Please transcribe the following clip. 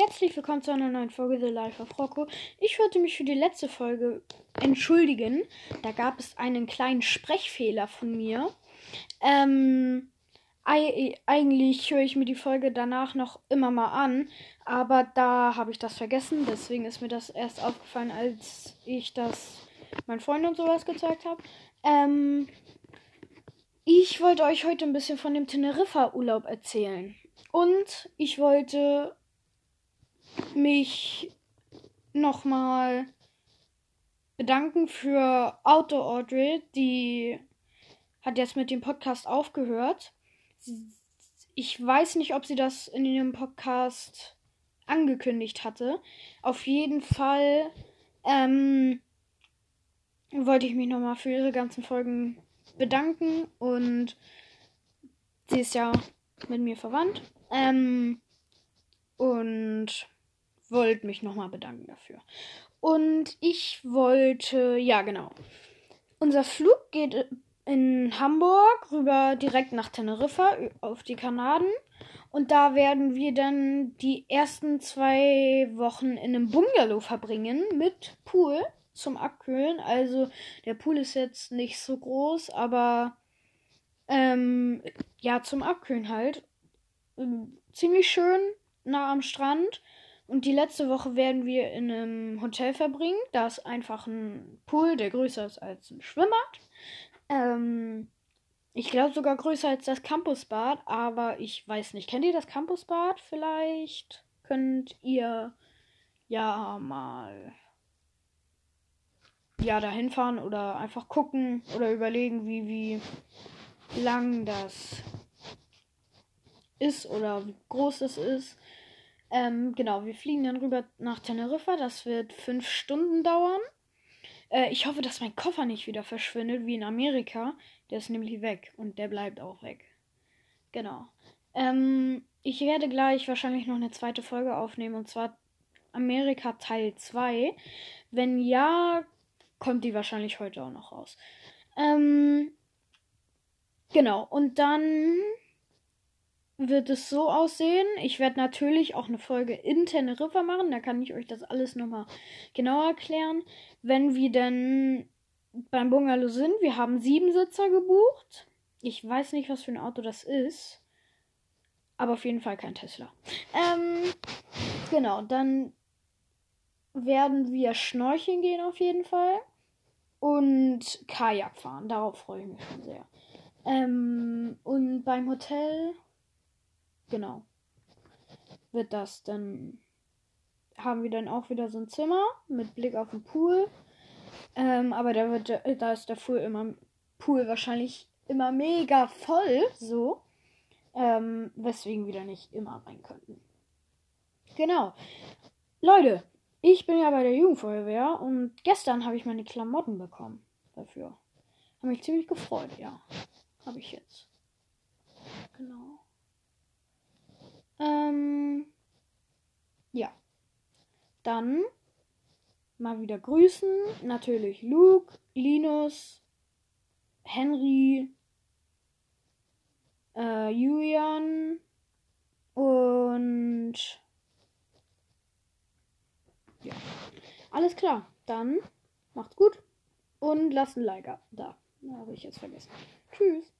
Herzlich willkommen zu einer neuen Folge The Life of Rocco. Ich wollte mich für die letzte Folge entschuldigen. Da gab es einen kleinen Sprechfehler von mir. Ähm, eigentlich höre ich mir die Folge danach noch immer mal an, aber da habe ich das vergessen. Deswegen ist mir das erst aufgefallen, als ich das meinen Freunden und sowas gezeigt habe. Ähm, ich wollte euch heute ein bisschen von dem Teneriffa-Urlaub erzählen. Und ich wollte mich nochmal bedanken für Auto Audrey, die hat jetzt mit dem Podcast aufgehört. Ich weiß nicht, ob sie das in ihrem Podcast angekündigt hatte. Auf jeden Fall ähm, wollte ich mich nochmal für ihre ganzen Folgen bedanken und sie ist ja mit mir verwandt. Ähm, und wollte mich nochmal bedanken dafür. Und ich wollte, ja genau. Unser Flug geht in Hamburg rüber direkt nach Teneriffa auf die Kanaden. Und da werden wir dann die ersten zwei Wochen in einem Bungalow verbringen mit Pool zum Abkühlen. Also der Pool ist jetzt nicht so groß, aber ähm, ja, zum Abkühlen halt. Ziemlich schön nah am Strand. Und die letzte Woche werden wir in einem Hotel verbringen. Da ist einfach ein Pool, der größer ist als ein Schwimmbad. Ähm, ich glaube sogar größer als das Campusbad, aber ich weiß nicht. Kennt ihr das Campusbad vielleicht? Könnt ihr ja mal ja dahin fahren oder einfach gucken oder überlegen, wie wie lang das ist oder wie groß es ist. Ähm, genau, wir fliegen dann rüber nach Teneriffa. Das wird fünf Stunden dauern. Äh, ich hoffe, dass mein Koffer nicht wieder verschwindet, wie in Amerika. Der ist nämlich weg und der bleibt auch weg. Genau. Ähm, ich werde gleich wahrscheinlich noch eine zweite Folge aufnehmen und zwar Amerika Teil 2. Wenn ja, kommt die wahrscheinlich heute auch noch raus. Ähm, genau, und dann wird es so aussehen. Ich werde natürlich auch eine Folge in Teneriffa machen. Da kann ich euch das alles nochmal genauer erklären. Wenn wir denn beim Bungalow sind, wir haben sieben Sitzer gebucht. Ich weiß nicht, was für ein Auto das ist. Aber auf jeden Fall kein Tesla. Ähm, genau, dann werden wir schnorcheln gehen auf jeden Fall. Und Kajak fahren. Darauf freue ich mich schon sehr. Ähm, und beim Hotel Genau. Wird das dann. Haben wir dann auch wieder so ein Zimmer mit Blick auf den Pool. Ähm, aber da wird da ist der Pool immer Pool wahrscheinlich immer mega voll, so. Ähm, weswegen wir da nicht immer rein könnten. Genau. Leute, ich bin ja bei der Jugendfeuerwehr und gestern habe ich meine Klamotten bekommen dafür. Habe mich ziemlich gefreut, ja. Habe ich jetzt. Genau. Ähm, ja. Dann mal wieder grüßen. Natürlich Luke, Linus, Henry, äh, Julian und ja. Alles klar. Dann macht's gut und lasst ein Like da. Da habe ich jetzt vergessen. Tschüss.